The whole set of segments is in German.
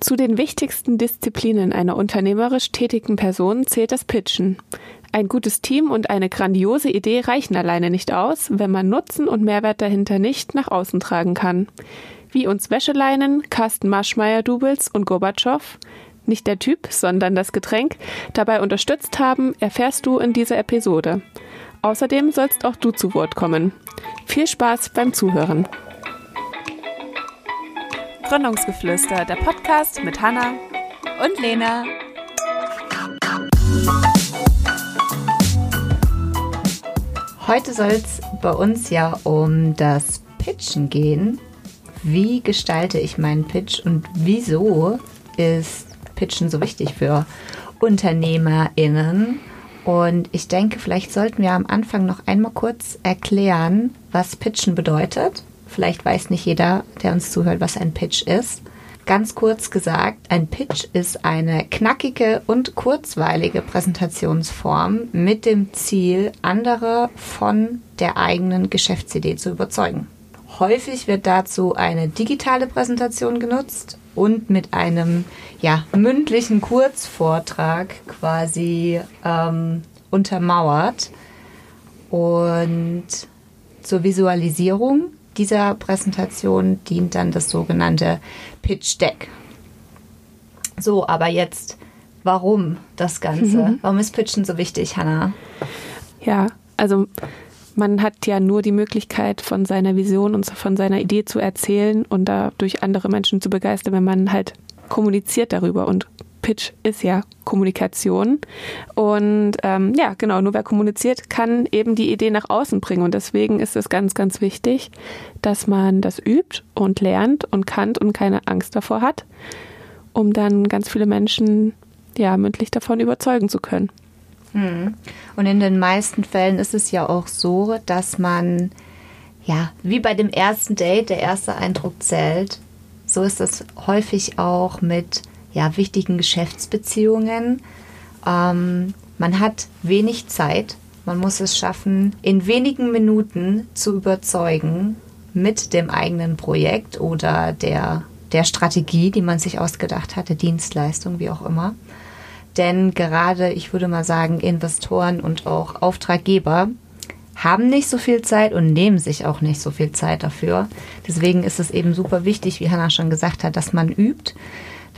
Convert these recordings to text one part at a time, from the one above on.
Zu den wichtigsten Disziplinen einer unternehmerisch tätigen Person zählt das Pitchen. Ein gutes Team und eine grandiose Idee reichen alleine nicht aus, wenn man Nutzen und Mehrwert dahinter nicht nach außen tragen kann. Wie uns Wäscheleinen, Carsten Marschmeier-Doubles und Gorbatschow, nicht der Typ, sondern das Getränk, dabei unterstützt haben, erfährst du in dieser Episode. Außerdem sollst auch du zu Wort kommen. Viel Spaß beim Zuhören. Gründungsgeflüster, der Podcast mit Hanna und Lena. Heute soll es bei uns ja um das Pitchen gehen. Wie gestalte ich meinen Pitch und wieso ist Pitchen so wichtig für UnternehmerInnen? Und ich denke, vielleicht sollten wir am Anfang noch einmal kurz erklären, was Pitchen bedeutet. Vielleicht weiß nicht jeder, der uns zuhört, was ein Pitch ist. Ganz kurz gesagt, ein Pitch ist eine knackige und kurzweilige Präsentationsform mit dem Ziel, andere von der eigenen Geschäftsidee zu überzeugen. Häufig wird dazu eine digitale Präsentation genutzt und mit einem ja, mündlichen Kurzvortrag quasi ähm, untermauert. Und zur Visualisierung dieser Präsentation dient dann das sogenannte Pitch Deck. So, aber jetzt, warum das Ganze? Mhm. Warum ist Pitchen so wichtig, Hannah? Ja, also man hat ja nur die Möglichkeit, von seiner Vision und von seiner Idee zu erzählen und dadurch andere Menschen zu begeistern, wenn man halt kommuniziert darüber. Und Pitch ist ja Kommunikation. Und ähm, ja, genau, nur wer kommuniziert, kann eben die Idee nach außen bringen. Und deswegen ist es ganz, ganz wichtig, dass man das übt und lernt und kann und keine Angst davor hat, um dann ganz viele Menschen ja mündlich davon überzeugen zu können. Hm. Und in den meisten Fällen ist es ja auch so, dass man, ja, wie bei dem ersten Date, der erste Eindruck zählt, so ist es häufig auch mit ja, wichtigen Geschäftsbeziehungen. Ähm, man hat wenig Zeit. Man muss es schaffen, in wenigen Minuten zu überzeugen mit dem eigenen Projekt oder der, der Strategie, die man sich ausgedacht hatte, Dienstleistung, wie auch immer. Denn gerade, ich würde mal sagen, Investoren und auch Auftraggeber haben nicht so viel Zeit und nehmen sich auch nicht so viel Zeit dafür. Deswegen ist es eben super wichtig, wie Hannah schon gesagt hat, dass man übt,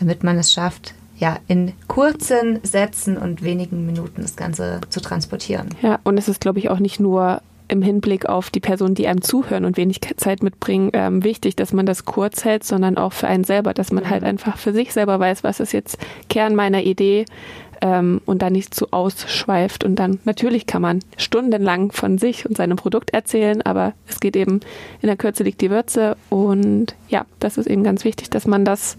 damit man es schafft, ja, in kurzen Sätzen und wenigen Minuten das Ganze zu transportieren. Ja, und es ist, glaube ich, auch nicht nur im Hinblick auf die Personen, die einem zuhören und wenig Zeit mitbringen, ähm, wichtig, dass man das kurz hält, sondern auch für einen selber, dass man halt einfach für sich selber weiß, was ist jetzt Kern meiner Idee ähm, und dann nicht zu ausschweift. Und dann natürlich kann man stundenlang von sich und seinem Produkt erzählen, aber es geht eben in der Kürze liegt die Würze und ja, das ist eben ganz wichtig, dass man das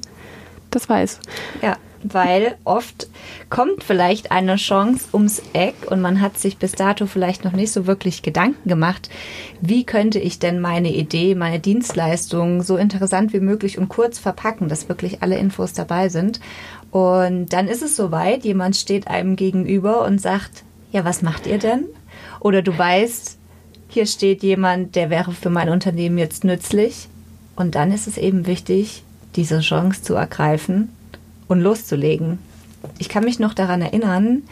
das weiß. Ja, weil oft kommt vielleicht eine Chance ums Eck und man hat sich bis dato vielleicht noch nicht so wirklich Gedanken gemacht, wie könnte ich denn meine Idee, meine Dienstleistung so interessant wie möglich und kurz verpacken, dass wirklich alle Infos dabei sind. Und dann ist es soweit, jemand steht einem gegenüber und sagt, ja, was macht ihr denn? Oder du weißt, hier steht jemand, der wäre für mein Unternehmen jetzt nützlich. Und dann ist es eben wichtig, diese Chance zu ergreifen und loszulegen. Ich kann mich noch daran erinnern,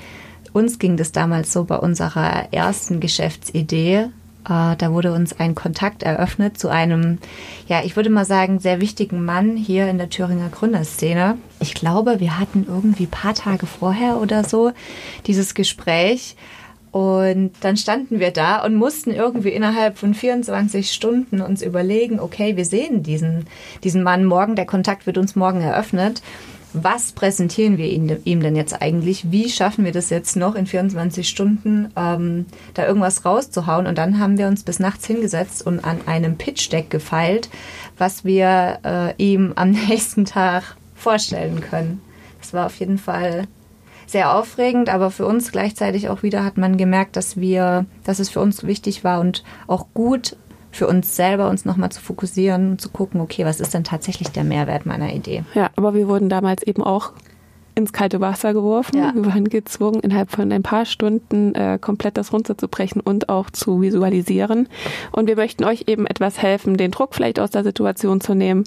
uns ging das damals so bei unserer ersten Geschäftsidee. Äh, da wurde uns ein Kontakt eröffnet zu einem, ja, ich würde mal sagen, sehr wichtigen Mann hier in der Thüringer Gründerszene. Ich glaube, wir hatten irgendwie ein paar Tage vorher oder so dieses Gespräch und dann standen wir da und mussten irgendwie innerhalb von 24 Stunden uns überlegen, okay, wir sehen diesen, diesen Mann morgen, der Kontakt wird uns morgen eröffnet. Was präsentieren wir ihm, denn jetzt eigentlich? Wie schaffen wir das jetzt noch in 24 Stunden, ähm, da irgendwas rauszuhauen? Und dann haben wir uns bis nachts hingesetzt und an einem Pitch-Deck gefeilt, was wir äh, ihm am nächsten Tag vorstellen können. Das war auf jeden Fall sehr aufregend, aber für uns gleichzeitig auch wieder hat man gemerkt, dass wir, dass es für uns wichtig war und auch gut für uns selber uns nochmal zu fokussieren und zu gucken, okay, was ist denn tatsächlich der Mehrwert meiner Idee? Ja, aber wir wurden damals eben auch ins kalte Wasser geworfen. Ja. Wir waren gezwungen, innerhalb von ein paar Stunden äh, komplett das runterzubrechen und auch zu visualisieren. Und wir möchten euch eben etwas helfen, den Druck vielleicht aus der Situation zu nehmen.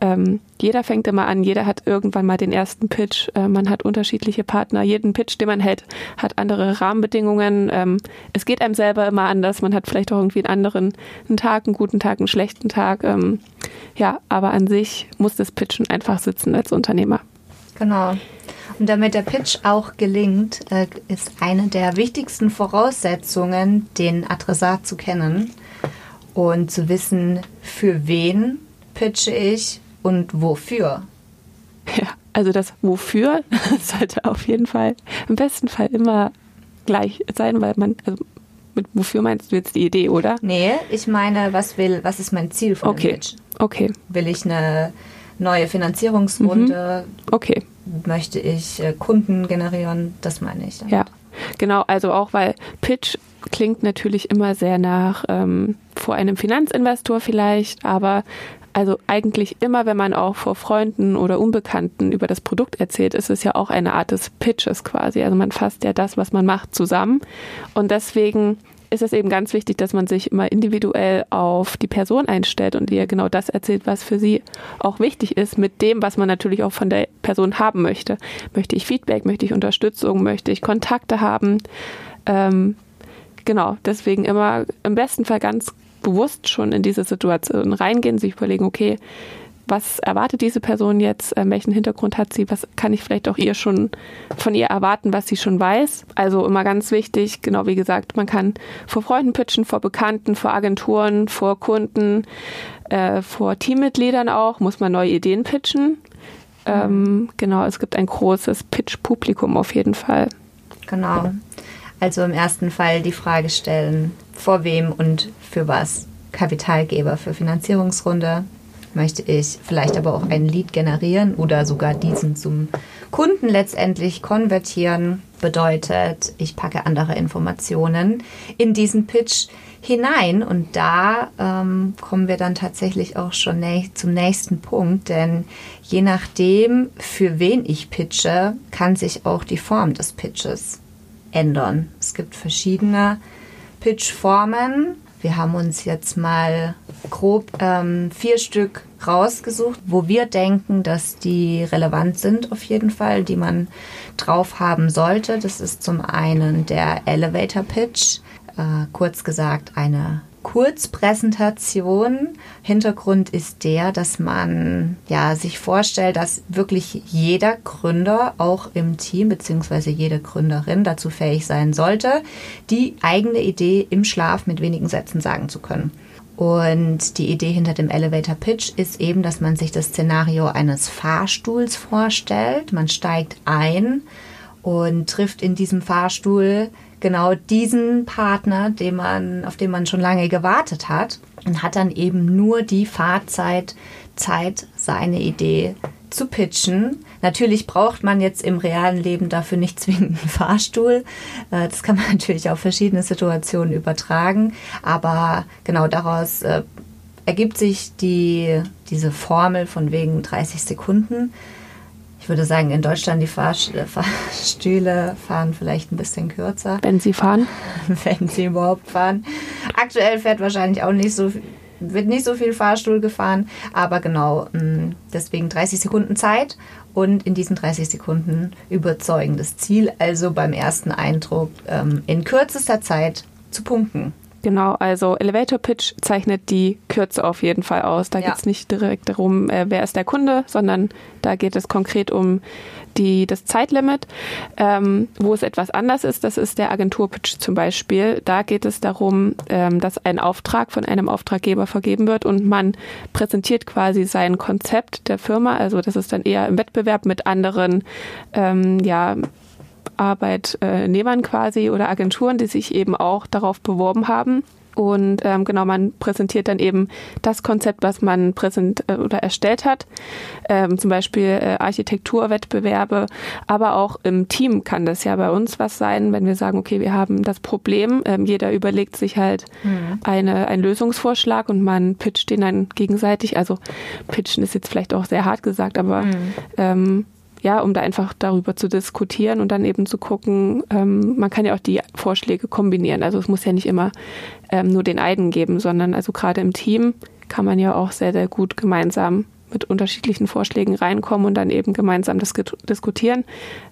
Ähm, jeder fängt immer an, jeder hat irgendwann mal den ersten Pitch. Äh, man hat unterschiedliche Partner. Jeden Pitch, den man hält, hat andere Rahmenbedingungen. Ähm, es geht einem selber immer anders. Man hat vielleicht auch irgendwie einen anderen einen Tag, einen guten Tag, einen schlechten Tag. Ähm, ja, aber an sich muss das Pitchen einfach sitzen als Unternehmer. Genau. Und damit der Pitch auch gelingt, äh, ist eine der wichtigsten Voraussetzungen, den Adressat zu kennen und zu wissen, für wen pitche ich und wofür. Ja, also das Wofür sollte auf jeden Fall im besten Fall immer gleich sein, weil man, also mit wofür meinst du jetzt die Idee, oder? Nee, ich meine, was will, was ist mein Ziel von okay. dem Pitch? Okay. Will ich eine neue Finanzierungsrunde? Mhm. Okay möchte ich äh, Kunden generieren, das meine ich. Ja, genau, also auch weil Pitch klingt natürlich immer sehr nach ähm, vor einem Finanzinvestor vielleicht, aber also eigentlich immer, wenn man auch vor Freunden oder Unbekannten über das Produkt erzählt, ist es ja auch eine Art des Pitches quasi. Also man fasst ja das, was man macht, zusammen. Und deswegen ist es eben ganz wichtig, dass man sich immer individuell auf die Person einstellt und ihr genau das erzählt, was für sie auch wichtig ist, mit dem, was man natürlich auch von der Person haben möchte. Möchte ich Feedback, möchte ich Unterstützung, möchte ich Kontakte haben? Ähm, genau, deswegen immer im besten Fall ganz bewusst schon in diese Situation reingehen, sich überlegen, okay, was erwartet diese Person jetzt, äh, welchen Hintergrund hat sie, was kann ich vielleicht auch ihr schon von ihr erwarten, was sie schon weiß. Also immer ganz wichtig, genau wie gesagt, man kann vor Freunden pitchen, vor Bekannten, vor Agenturen, vor Kunden, äh, vor Teammitgliedern auch, muss man neue Ideen pitchen. Ähm, genau, es gibt ein großes Pitch-Publikum auf jeden Fall. Genau. Also im ersten Fall die Frage stellen, vor wem und für was. Kapitalgeber für Finanzierungsrunde, möchte ich vielleicht aber auch ein Lead generieren oder sogar diesen zum Kunden letztendlich konvertieren. Bedeutet, ich packe andere Informationen in diesen Pitch hinein und da ähm, kommen wir dann tatsächlich auch schon nä zum nächsten Punkt, denn je nachdem, für wen ich pitche, kann sich auch die Form des Pitches ändern. Es gibt verschiedene Pitchformen wir haben uns jetzt mal grob ähm, vier Stück rausgesucht, wo wir denken, dass die relevant sind auf jeden Fall, die man drauf haben sollte. Das ist zum einen der Elevator Pitch, äh, kurz gesagt eine Kurzpräsentation. Hintergrund ist der, dass man ja sich vorstellt, dass wirklich jeder Gründer auch im Team bzw. jede Gründerin dazu fähig sein sollte, die eigene Idee im Schlaf mit wenigen Sätzen sagen zu können. Und die Idee hinter dem Elevator Pitch ist eben, dass man sich das Szenario eines Fahrstuhls vorstellt. Man steigt ein und trifft in diesem Fahrstuhl genau diesen Partner, den man, auf den man schon lange gewartet hat und hat dann eben nur die Fahrzeit, Zeit, seine Idee zu pitchen. Natürlich braucht man jetzt im realen Leben dafür nicht zwingend einen Fahrstuhl. Äh, das kann man natürlich auf verschiedene Situationen übertragen. Aber genau daraus äh, ergibt sich die, diese Formel von wegen 30 Sekunden ich würde sagen, in Deutschland die Fahrstühle fahren vielleicht ein bisschen kürzer. Wenn sie fahren? Wenn sie überhaupt fahren. Aktuell fährt wahrscheinlich auch nicht so wird nicht so viel Fahrstuhl gefahren, aber genau, mm, deswegen 30 Sekunden Zeit und in diesen 30 Sekunden überzeugendes Ziel, also beim ersten Eindruck ähm, in kürzester Zeit zu punkten. Genau, also Elevator Pitch zeichnet die Kürze auf jeden Fall aus. Da ja. geht es nicht direkt darum, äh, wer ist der Kunde, sondern da geht es konkret um die, das Zeitlimit. Ähm, wo es etwas anders ist, das ist der Agenturpitch zum Beispiel. Da geht es darum, ähm, dass ein Auftrag von einem Auftraggeber vergeben wird und man präsentiert quasi sein Konzept der Firma. Also das ist dann eher im Wettbewerb mit anderen ähm, ja, Arbeitnehmern quasi oder Agenturen, die sich eben auch darauf beworben haben. Und ähm, genau, man präsentiert dann eben das Konzept, was man präsent äh, oder erstellt hat. Ähm, zum Beispiel äh, Architekturwettbewerbe, aber auch im Team kann das ja bei uns was sein, wenn wir sagen, okay, wir haben das Problem, ähm, jeder überlegt sich halt mhm. eine, einen Lösungsvorschlag und man pitcht den dann gegenseitig. Also pitchen ist jetzt vielleicht auch sehr hart gesagt, aber mhm. ähm, ja, um da einfach darüber zu diskutieren und dann eben zu gucken, ähm, man kann ja auch die Vorschläge kombinieren. Also es muss ja nicht immer ähm, nur den einen geben, sondern also gerade im Team kann man ja auch sehr, sehr gut gemeinsam mit unterschiedlichen Vorschlägen reinkommen und dann eben gemeinsam das diskutieren.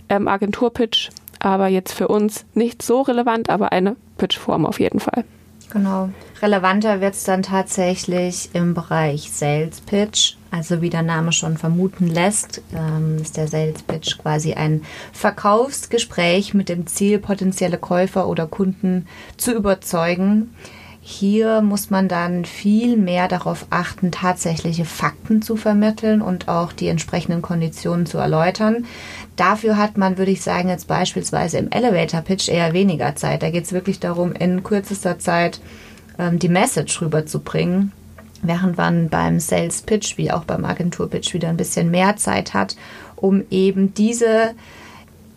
Ähm, Agenturpitch, aber jetzt für uns nicht so relevant, aber eine Pitchform auf jeden Fall. Genau. Relevanter wird es dann tatsächlich im Bereich Sales Pitch. Also wie der Name schon vermuten lässt, ähm, ist der Sales Pitch quasi ein Verkaufsgespräch mit dem Ziel, potenzielle Käufer oder Kunden zu überzeugen. Hier muss man dann viel mehr darauf achten, tatsächliche Fakten zu vermitteln und auch die entsprechenden Konditionen zu erläutern. Dafür hat man, würde ich sagen, jetzt beispielsweise im Elevator Pitch eher weniger Zeit. Da geht es wirklich darum, in kürzester Zeit ähm, die Message rüberzubringen, während man beim Sales Pitch wie auch beim Agentur Pitch wieder ein bisschen mehr Zeit hat, um eben diese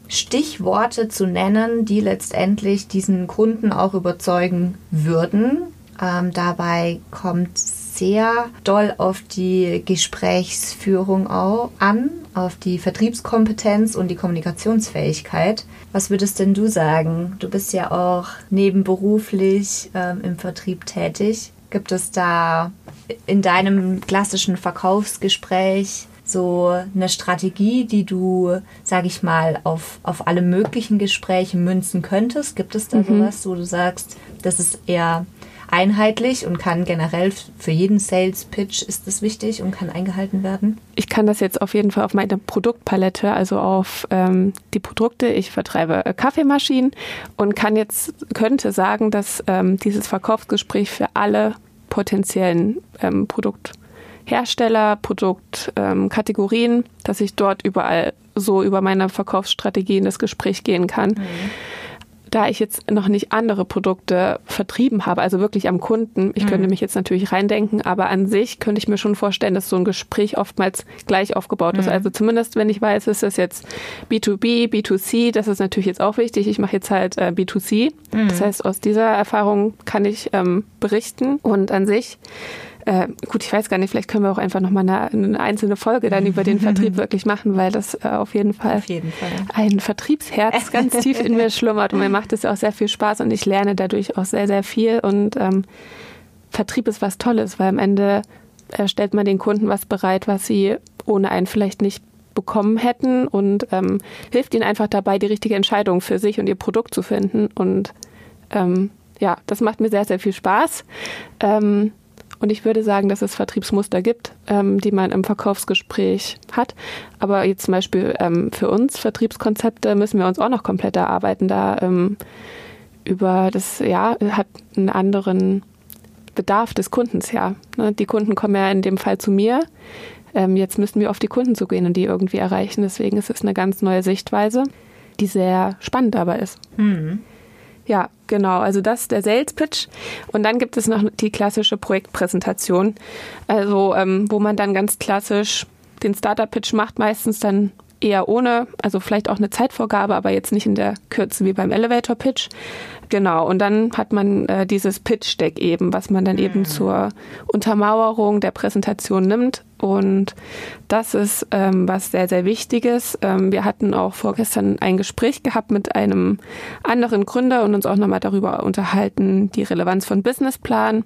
Stichworte zu nennen, die letztendlich diesen Kunden auch überzeugen würden. Ähm, dabei kommt sehr doll auf die Gesprächsführung auch an, auf die Vertriebskompetenz und die Kommunikationsfähigkeit. Was würdest denn du sagen? Du bist ja auch nebenberuflich ähm, im Vertrieb tätig. Gibt es da in deinem klassischen Verkaufsgespräch so eine Strategie, die du, sage ich mal, auf, auf alle möglichen Gespräche münzen könntest? Gibt es da mhm. sowas, wo du sagst, das ist eher einheitlich und kann generell für jeden Sales Pitch ist das wichtig und kann eingehalten werden? Ich kann das jetzt auf jeden Fall auf meine Produktpalette, also auf ähm, die Produkte. Ich vertreibe äh, Kaffeemaschinen und kann jetzt könnte sagen, dass ähm, dieses Verkaufsgespräch für alle potenziellen ähm, Produkthersteller, Produktkategorien, ähm, dass ich dort überall so über meine Verkaufsstrategie in das Gespräch gehen kann. Mhm da ich jetzt noch nicht andere Produkte vertrieben habe, also wirklich am Kunden, ich mhm. könnte mich jetzt natürlich reindenken, aber an sich könnte ich mir schon vorstellen, dass so ein Gespräch oftmals gleich aufgebaut ist. Mhm. Also zumindest, wenn ich weiß, ist das jetzt B2B, B2C, das ist natürlich jetzt auch wichtig. Ich mache jetzt halt äh, B2C. Mhm. Das heißt, aus dieser Erfahrung kann ich ähm, berichten und an sich äh, gut, ich weiß gar nicht, vielleicht können wir auch einfach nochmal eine, eine einzelne Folge dann über den Vertrieb wirklich machen, weil das äh, auf, jeden Fall auf jeden Fall ein Vertriebsherz ganz tief in mir schlummert und mir macht es auch sehr viel Spaß und ich lerne dadurch auch sehr, sehr viel und ähm, Vertrieb ist was Tolles, weil am Ende äh, stellt man den Kunden was bereit, was sie ohne einen vielleicht nicht bekommen hätten und ähm, hilft ihnen einfach dabei, die richtige Entscheidung für sich und ihr Produkt zu finden. Und ähm, ja, das macht mir sehr, sehr viel Spaß. Ähm, und ich würde sagen, dass es Vertriebsmuster gibt, ähm, die man im Verkaufsgespräch hat. Aber jetzt zum Beispiel ähm, für uns Vertriebskonzepte müssen wir uns auch noch komplett erarbeiten. Da ähm, über das ja hat einen anderen Bedarf des Kundens ja. Ne? Die Kunden kommen ja in dem Fall zu mir. Ähm, jetzt müssen wir auf die Kunden zugehen und die irgendwie erreichen. Deswegen ist es eine ganz neue Sichtweise, die sehr spannend aber ist. Mhm. Ja, genau. Also das ist der Sales Pitch. Und dann gibt es noch die klassische Projektpräsentation. Also, ähm, wo man dann ganz klassisch den Startup Pitch macht, meistens dann eher ohne, also vielleicht auch eine Zeitvorgabe, aber jetzt nicht in der Kürze wie beim Elevator Pitch. Genau, und dann hat man äh, dieses Pitch-Deck eben, was man dann mhm. eben zur Untermauerung der Präsentation nimmt. Und das ist ähm, was sehr, sehr Wichtiges. Ähm, wir hatten auch vorgestern ein Gespräch gehabt mit einem anderen Gründer und uns auch nochmal darüber unterhalten, die Relevanz von Businessplan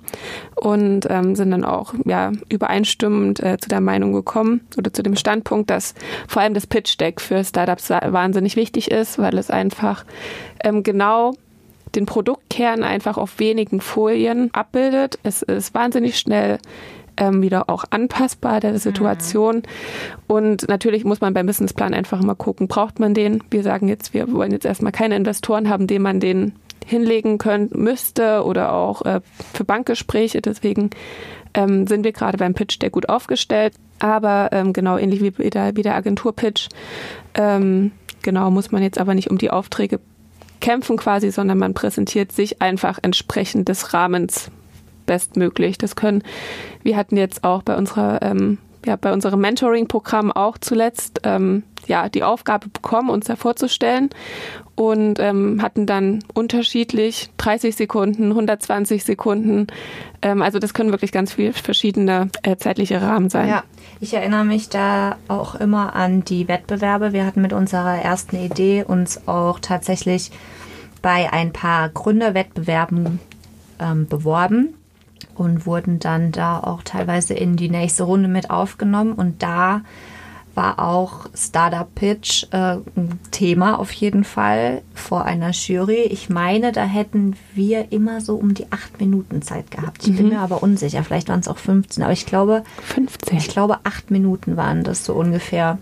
und ähm, sind dann auch ja, übereinstimmend äh, zu der Meinung gekommen oder zu dem Standpunkt, dass vor allem das Pitch-Deck für Startups wahnsinnig wichtig ist, weil es einfach ähm, genau den Produktkern einfach auf wenigen Folien abbildet. Es ist wahnsinnig schnell ähm, wieder auch anpassbar der Situation. Mhm. Und natürlich muss man beim Businessplan einfach immer gucken, braucht man den? Wir sagen jetzt, wir wollen jetzt erstmal keine Investoren haben, denen man den hinlegen können müsste oder auch äh, für Bankgespräche. Deswegen ähm, sind wir gerade beim Pitch der gut aufgestellt. Aber ähm, genau ähnlich wie der, wie der Agentur-Pitch, ähm, genau muss man jetzt aber nicht um die Aufträge kämpfen quasi, sondern man präsentiert sich einfach entsprechend des Rahmens bestmöglich. Das können, wir hatten jetzt auch bei unserer ähm, ja bei unserem Mentoring-Programm auch zuletzt ähm, ja die Aufgabe bekommen, uns da vorzustellen und ähm, hatten dann unterschiedlich 30 Sekunden, 120 Sekunden. Ähm, also das können wirklich ganz viele verschiedene äh, zeitliche Rahmen sein. Ja, ich erinnere mich da auch immer an die Wettbewerbe. Wir hatten mit unserer ersten Idee uns auch tatsächlich bei ein paar Gründerwettbewerben ähm, beworben und wurden dann da auch teilweise in die nächste Runde mit aufgenommen. Und da war auch Startup Pitch äh, ein Thema auf jeden Fall vor einer Jury. Ich meine, da hätten wir immer so um die acht Minuten Zeit gehabt. Ich mhm. bin mir aber unsicher. Vielleicht waren es auch 15, aber ich glaube 15. Ich glaube acht Minuten waren das so ungefähr.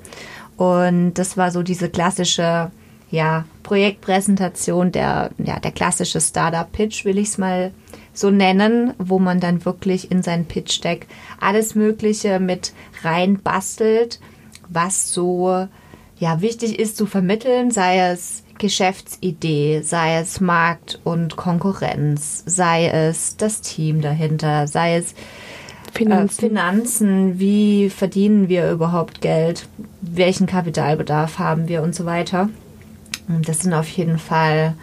Und das war so diese klassische ja, Projektpräsentation, der, ja, der klassische Startup Pitch, will ich es mal so nennen, wo man dann wirklich in sein Pitch Deck alles Mögliche mit rein bastelt was so ja wichtig ist zu vermitteln, sei es Geschäftsidee, sei es Markt und Konkurrenz, sei es das Team dahinter, sei es Finanzen. Äh, Finanzen, wie verdienen wir überhaupt Geld, welchen Kapitalbedarf haben wir und so weiter. Und das sind auf jeden Fall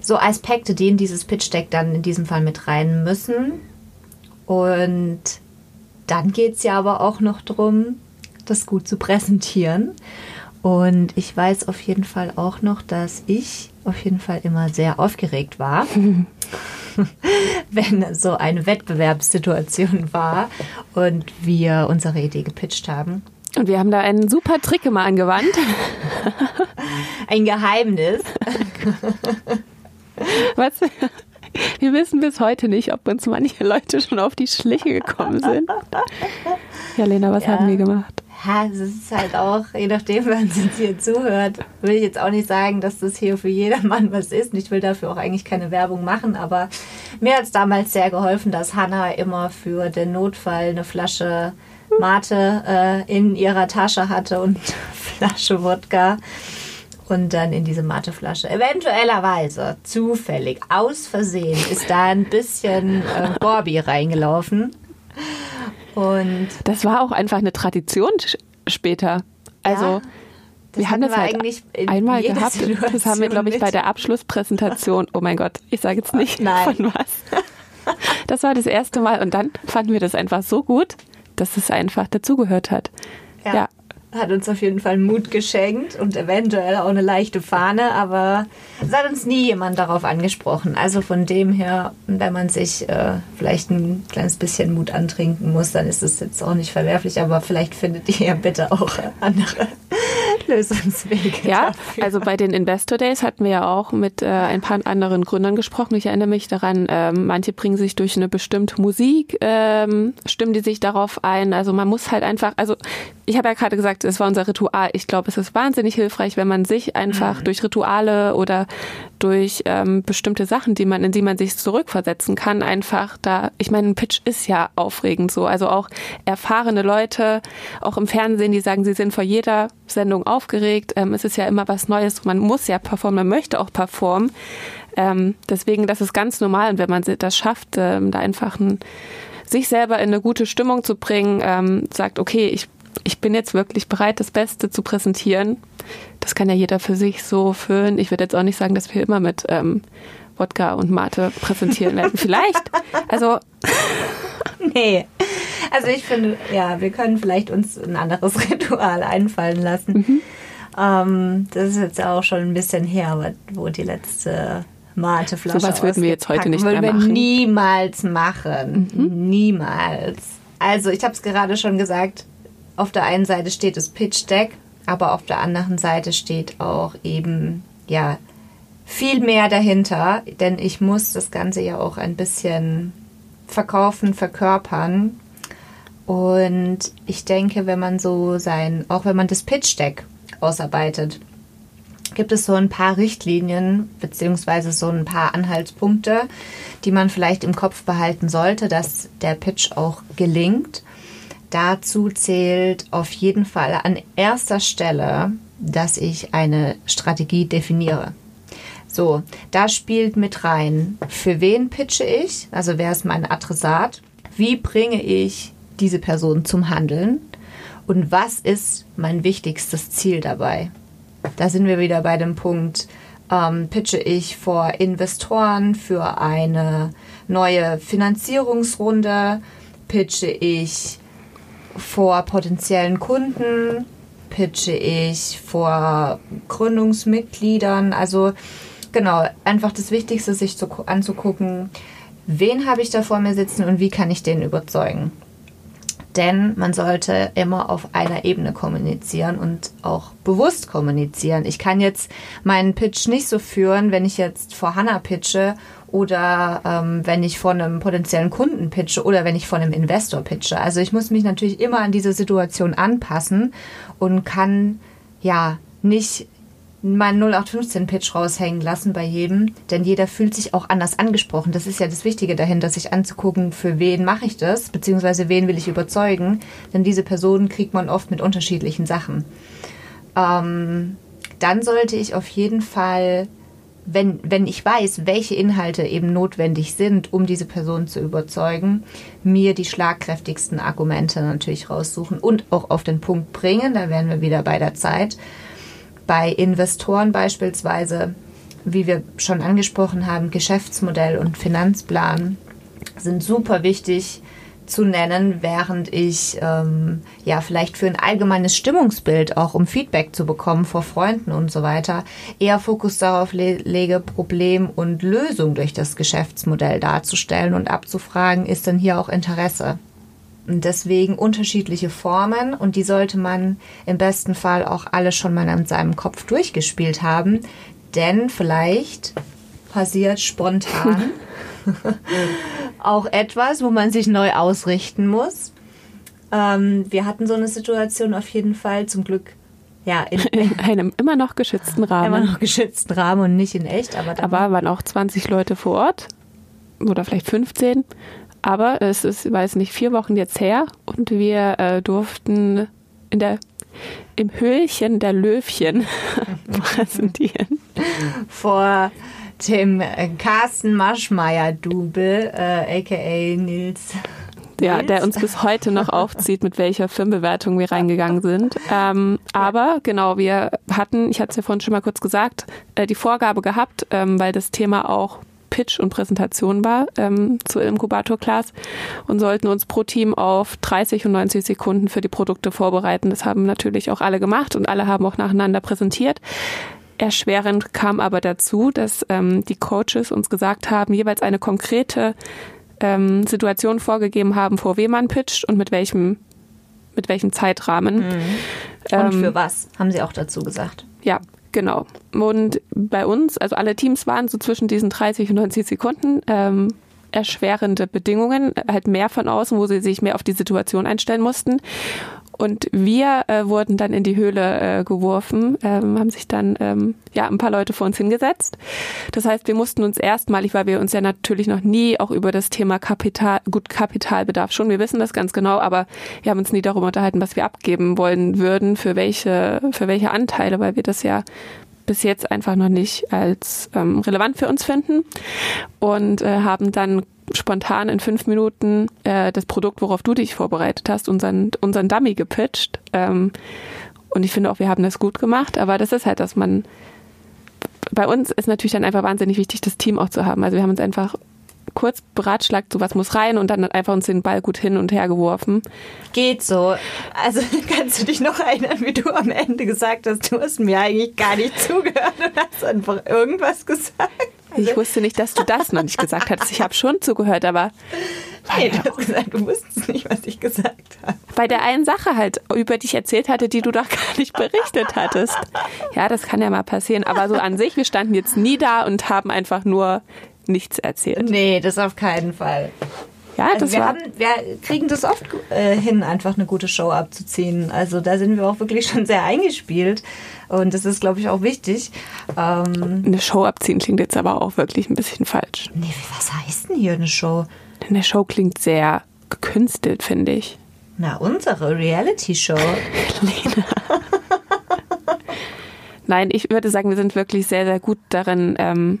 so Aspekte, die in dieses Pitch Deck dann in diesem Fall mit rein müssen. Und dann geht es ja aber auch noch darum, das gut zu präsentieren. Und ich weiß auf jeden Fall auch noch, dass ich auf jeden Fall immer sehr aufgeregt war, wenn so eine Wettbewerbssituation war und wir unsere Idee gepitcht haben. Und wir haben da einen super Trick immer angewandt. Ein Geheimnis. Was? Wir wissen bis heute nicht, ob uns manche Leute schon auf die Schliche gekommen sind. Ja, Lena, was ja. haben wir gemacht? Ja, es ist halt auch, je nachdem, wer uns jetzt hier zuhört, will ich jetzt auch nicht sagen, dass das hier für jedermann was ist. Und ich will dafür auch eigentlich keine Werbung machen, aber mir hat es damals sehr geholfen, dass Hannah immer für den Notfall eine Flasche Mate äh, in ihrer Tasche hatte und eine Flasche Wodka und dann in diese Mateflasche. Eventuellerweise, zufällig, aus Versehen, ist da ein bisschen äh, Borbi reingelaufen. Und das war auch einfach eine Tradition später. Also ja, wir haben das halt einmal gehabt. Situation das haben wir, glaube ich, bei der Abschlusspräsentation. Oh mein Gott, ich sage jetzt nicht Nein. von was. Das war das erste Mal und dann fanden wir das einfach so gut, dass es einfach dazugehört hat. ja. ja hat uns auf jeden Fall Mut geschenkt und eventuell auch eine leichte Fahne, aber es hat uns nie jemand darauf angesprochen. Also von dem her, wenn man sich äh, vielleicht ein kleines bisschen Mut antrinken muss, dann ist es jetzt auch nicht verwerflich, aber vielleicht findet ihr ja bitte auch andere Lösungswege. Ja, dafür. also bei den Investor Days hatten wir ja auch mit äh, ein paar anderen Gründern gesprochen. Ich erinnere mich daran, äh, manche bringen sich durch eine bestimmte Musik, äh, stimmen die sich darauf ein. Also man muss halt einfach, also ich habe ja gerade gesagt, es war unser Ritual. Ich glaube, es ist wahnsinnig hilfreich, wenn man sich einfach mhm. durch Rituale oder durch ähm, bestimmte Sachen, die man, in die man sich zurückversetzen kann, einfach da, ich meine, ein Pitch ist ja aufregend so. Also auch erfahrene Leute, auch im Fernsehen, die sagen, sie sind vor jeder Sendung aufgeregt. Ähm, es ist ja immer was Neues. Man muss ja performen, man möchte auch performen. Ähm, deswegen, das ist ganz normal. Und wenn man das schafft, ähm, da einfach ein, sich selber in eine gute Stimmung zu bringen, ähm, sagt, okay, ich ich bin jetzt wirklich bereit, das Beste zu präsentieren. Das kann ja jeder für sich so füllen. Ich würde jetzt auch nicht sagen, dass wir immer mit ähm, Wodka und Mate präsentieren werden. Vielleicht. Also. nee. Also ich finde, ja, wir können vielleicht uns ein anderes Ritual einfallen lassen. Mhm. Ähm, das ist jetzt auch schon ein bisschen her, wo die letzte Mateflasche So was würden wir jetzt heute nicht mehr machen. wir niemals machen. Mhm. Niemals. Also ich habe es gerade schon gesagt, auf der einen Seite steht das Pitch Deck, aber auf der anderen Seite steht auch eben, ja, viel mehr dahinter, denn ich muss das Ganze ja auch ein bisschen verkaufen, verkörpern. Und ich denke, wenn man so sein, auch wenn man das Pitch Deck ausarbeitet, gibt es so ein paar Richtlinien beziehungsweise so ein paar Anhaltspunkte, die man vielleicht im Kopf behalten sollte, dass der Pitch auch gelingt. Dazu zählt auf jeden Fall an erster Stelle, dass ich eine Strategie definiere. So, da spielt mit rein, für wen pitche ich, also wer ist mein Adressat, wie bringe ich diese Person zum Handeln Und was ist mein wichtigstes Ziel dabei? Da sind wir wieder bei dem Punkt, ähm, pitche ich vor Investoren für eine neue Finanzierungsrunde, pitche ich vor potenziellen Kunden, pitche ich vor Gründungsmitgliedern. Also genau, einfach das Wichtigste, sich zu, anzugucken, wen habe ich da vor mir sitzen und wie kann ich den überzeugen. Denn man sollte immer auf einer Ebene kommunizieren und auch bewusst kommunizieren. Ich kann jetzt meinen Pitch nicht so führen, wenn ich jetzt vor Hannah pitche oder ähm, wenn ich vor einem potenziellen Kunden pitche oder wenn ich vor einem Investor pitche. Also ich muss mich natürlich immer an diese Situation anpassen und kann ja nicht meinen 0815-Pitch raushängen lassen bei jedem, denn jeder fühlt sich auch anders angesprochen. Das ist ja das Wichtige dahinter, sich anzugucken, für wen mache ich das, beziehungsweise wen will ich überzeugen, denn diese Personen kriegt man oft mit unterschiedlichen Sachen. Ähm, dann sollte ich auf jeden Fall, wenn, wenn ich weiß, welche Inhalte eben notwendig sind, um diese Person zu überzeugen, mir die schlagkräftigsten Argumente natürlich raussuchen und auch auf den Punkt bringen. Da wären wir wieder bei der Zeit bei Investoren beispielsweise, wie wir schon angesprochen haben, Geschäftsmodell und Finanzplan sind super wichtig zu nennen, während ich ähm, ja vielleicht für ein allgemeines Stimmungsbild auch um Feedback zu bekommen vor Freunden und so weiter eher Fokus darauf le lege, Problem und Lösung durch das Geschäftsmodell darzustellen und abzufragen, ist denn hier auch Interesse? Und deswegen unterschiedliche Formen und die sollte man im besten Fall auch alle schon mal in seinem Kopf durchgespielt haben, denn vielleicht passiert spontan auch etwas, wo man sich neu ausrichten muss. Ähm, wir hatten so eine Situation auf jeden Fall, zum Glück ja, in, in, einem immer noch geschützten Rahmen. Immer noch geschützten Rahmen und nicht in echt. Aber, aber waren auch 20 Leute vor Ort oder vielleicht 15. Aber es ist, weiß nicht, vier Wochen jetzt her und wir äh, durften in der, im Höhlchen der Löwchen präsentieren. Vor dem äh, Carsten Maschmeyer-Double, äh, aka Nils. Ja, der uns bis heute noch aufzieht, mit welcher Firmenbewertung wir reingegangen sind. Ähm, aber genau, wir hatten, ich hatte es ja vorhin schon mal kurz gesagt, äh, die Vorgabe gehabt, ähm, weil das Thema auch Pitch und Präsentation war ähm, zur Inkubator Class und sollten uns pro Team auf 30 und 90 Sekunden für die Produkte vorbereiten. Das haben natürlich auch alle gemacht und alle haben auch nacheinander präsentiert. Erschwerend kam aber dazu, dass ähm, die Coaches uns gesagt haben, jeweils eine konkrete ähm, Situation vorgegeben haben, vor wem man pitcht und mit welchem mit welchem Zeitrahmen. Mhm. Und für ähm, was, haben sie auch dazu gesagt. Ja, Genau. Und bei uns, also alle Teams waren so zwischen diesen 30 und 90 Sekunden. Ähm, erschwerende Bedingungen, halt mehr von außen, wo sie sich mehr auf die Situation einstellen mussten. Und wir äh, wurden dann in die Höhle äh, geworfen, ähm, haben sich dann ähm, ja ein paar Leute vor uns hingesetzt. Das heißt, wir mussten uns erstmalig, weil wir uns ja natürlich noch nie auch über das Thema Kapital, gut Kapitalbedarf schon, wir wissen das ganz genau, aber wir haben uns nie darüber unterhalten, was wir abgeben wollen würden, für welche, für welche Anteile, weil wir das ja bis jetzt einfach noch nicht als ähm, relevant für uns finden und äh, haben dann spontan in fünf Minuten äh, das Produkt, worauf du dich vorbereitet hast, unseren, unseren Dummy gepitcht. Ähm, und ich finde auch, wir haben das gut gemacht, aber das ist halt, dass man bei uns ist natürlich dann einfach wahnsinnig wichtig, das Team auch zu haben. Also wir haben uns einfach kurz beratschlagt, so was muss rein und dann einfach uns den Ball gut hin und her geworfen. Geht so. Also kannst du dich noch erinnern, wie du am Ende gesagt hast, du hast mir eigentlich gar nicht zugehört und hast einfach irgendwas gesagt. Also ich wusste nicht, dass du das noch nicht gesagt hattest. Ich habe schon zugehört, aber. Nee, du hast gesagt, du wusstest nicht, was ich gesagt habe. Bei der einen Sache halt, über die ich erzählt hatte, die du doch gar nicht berichtet hattest. Ja, das kann ja mal passieren. Aber so an sich, wir standen jetzt nie da und haben einfach nur nichts erzählt. Nee, das auf keinen Fall. Ja, also das wir, war haben, wir kriegen das oft äh, hin, einfach eine gute Show abzuziehen. Also da sind wir auch wirklich schon sehr eingespielt. Und das ist, glaube ich, auch wichtig. Ähm, eine Show abziehen klingt jetzt aber auch wirklich ein bisschen falsch. Nee, was heißt denn hier eine Show? Eine Show klingt sehr gekünstelt, finde ich. Na, unsere Reality-Show. Lena. Nein, ich würde sagen, wir sind wirklich sehr, sehr gut darin, ähm,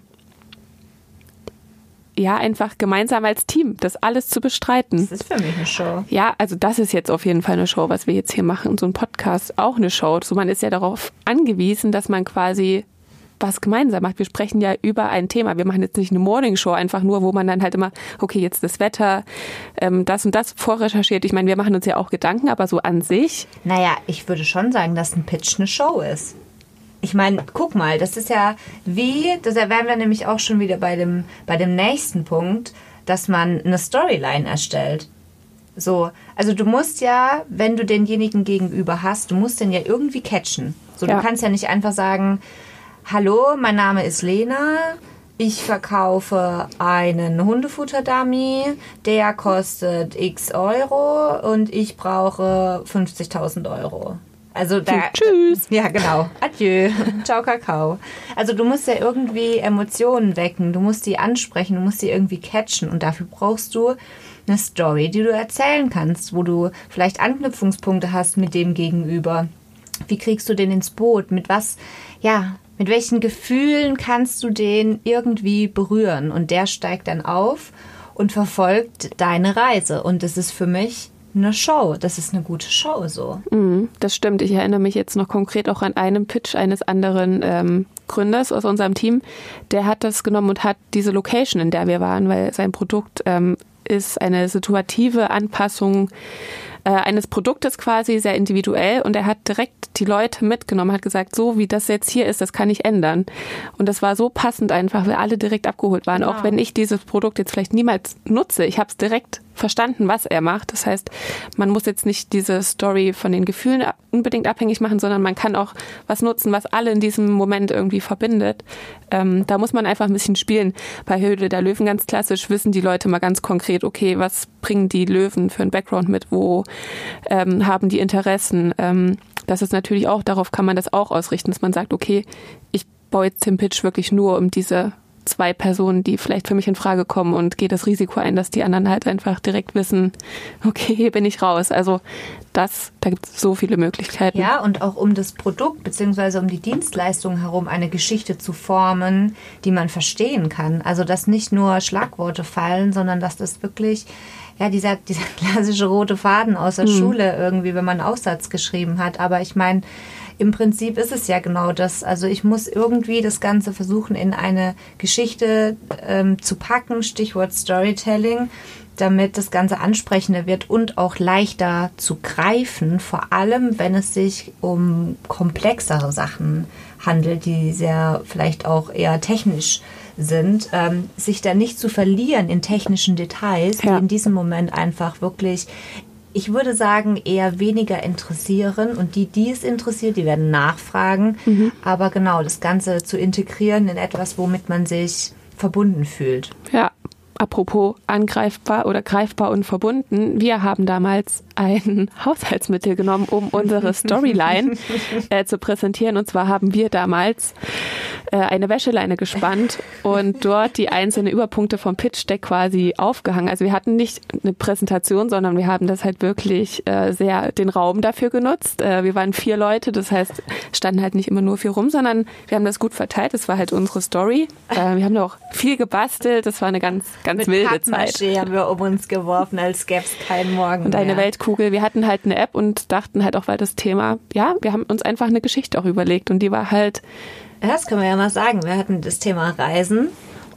ja, einfach gemeinsam als Team das alles zu bestreiten. Das ist für mich eine Show. Ja, also das ist jetzt auf jeden Fall eine Show, was wir jetzt hier machen. So ein Podcast auch eine Show. So man ist ja darauf angewiesen, dass man quasi was gemeinsam macht. Wir sprechen ja über ein Thema. Wir machen jetzt nicht eine Morningshow einfach nur, wo man dann halt immer, okay, jetzt das Wetter, ähm, das und das vorrecherchiert. Ich meine, wir machen uns ja auch Gedanken, aber so an sich. Naja, ich würde schon sagen, dass ein Pitch eine Show ist. Ich meine, guck mal, das ist ja wie, da wären wir nämlich auch schon wieder bei dem, bei dem nächsten Punkt, dass man eine Storyline erstellt. So, also du musst ja, wenn du denjenigen gegenüber hast, du musst den ja irgendwie catchen. So, ja. du kannst ja nicht einfach sagen, hallo, mein Name ist Lena, ich verkaufe einen Hundefutterdummy, der kostet x Euro und ich brauche 50.000 Euro. Also da. Tschüss. Ja, genau. Adieu. Ciao, Kakao. Also du musst ja irgendwie Emotionen wecken, du musst die ansprechen, du musst die irgendwie catchen und dafür brauchst du eine Story, die du erzählen kannst, wo du vielleicht Anknüpfungspunkte hast mit dem Gegenüber. Wie kriegst du den ins Boot? Mit was, ja, mit welchen Gefühlen kannst du den irgendwie berühren? Und der steigt dann auf und verfolgt deine Reise. Und das ist für mich eine Show. Das ist eine gute Show so. Mm, das stimmt. Ich erinnere mich jetzt noch konkret auch an einen Pitch eines anderen ähm, Gründers aus unserem Team. Der hat das genommen und hat diese Location, in der wir waren, weil sein Produkt ähm, ist eine situative Anpassung äh, eines Produktes quasi sehr individuell und er hat direkt die Leute mitgenommen, hat gesagt, so wie das jetzt hier ist, das kann ich ändern. Und das war so passend einfach, weil alle direkt abgeholt waren. Genau. Auch wenn ich dieses Produkt jetzt vielleicht niemals nutze, ich habe es direkt verstanden, was er macht. Das heißt, man muss jetzt nicht diese Story von den Gefühlen unbedingt abhängig machen, sondern man kann auch was nutzen, was alle in diesem Moment irgendwie verbindet. Ähm, da muss man einfach ein bisschen spielen. Bei Höhle der Löwen ganz klassisch wissen die Leute mal ganz konkret, okay, was bringen die Löwen für einen Background mit, wo ähm, haben die Interessen. Ähm, das ist natürlich auch, darauf kann man das auch ausrichten, dass man sagt, okay, ich baue jetzt den Pitch wirklich nur um diese zwei Personen, die vielleicht für mich in Frage kommen und gehe das Risiko ein, dass die anderen halt einfach direkt wissen, okay, hier bin ich raus. Also das, da gibt es so viele Möglichkeiten. Ja, und auch um das Produkt bzw. um die Dienstleistung herum eine Geschichte zu formen, die man verstehen kann. Also dass nicht nur Schlagworte fallen, sondern dass das wirklich ja, dieser, dieser klassische rote Faden aus der hm. Schule irgendwie, wenn man einen Aufsatz geschrieben hat. Aber ich meine, im Prinzip ist es ja genau das. Also ich muss irgendwie das Ganze versuchen, in eine Geschichte ähm, zu packen, Stichwort Storytelling, damit das Ganze ansprechender wird und auch leichter zu greifen, vor allem wenn es sich um komplexere Sachen handelt, die sehr vielleicht auch eher technisch sind, ähm, sich da nicht zu verlieren in technischen Details, ja. die in diesem Moment einfach wirklich ich würde sagen, eher weniger interessieren und die, die es interessiert, die werden nachfragen. Mhm. Aber genau, das Ganze zu integrieren in etwas, womit man sich verbunden fühlt. Ja, apropos angreifbar oder greifbar und verbunden. Wir haben damals ein Haushaltsmittel genommen, um unsere Storyline äh, zu präsentieren. Und zwar haben wir damals äh, eine Wäscheleine gespannt und dort die einzelnen Überpunkte vom Pitch Deck quasi aufgehangen. Also wir hatten nicht eine Präsentation, sondern wir haben das halt wirklich äh, sehr den Raum dafür genutzt. Äh, wir waren vier Leute, das heißt, standen halt nicht immer nur vier rum, sondern wir haben das gut verteilt. Das war halt unsere Story. Äh, wir haben auch viel gebastelt. Das war eine ganz, ganz Mit wilde Zeit. haben wir um uns geworfen, als gäbe es keinen Morgen. Und eine Weltkugel. Wir hatten halt eine App und dachten halt auch, weil das Thema, ja, wir haben uns einfach eine Geschichte auch überlegt und die war halt das können wir ja mal sagen. Wir hatten das Thema Reisen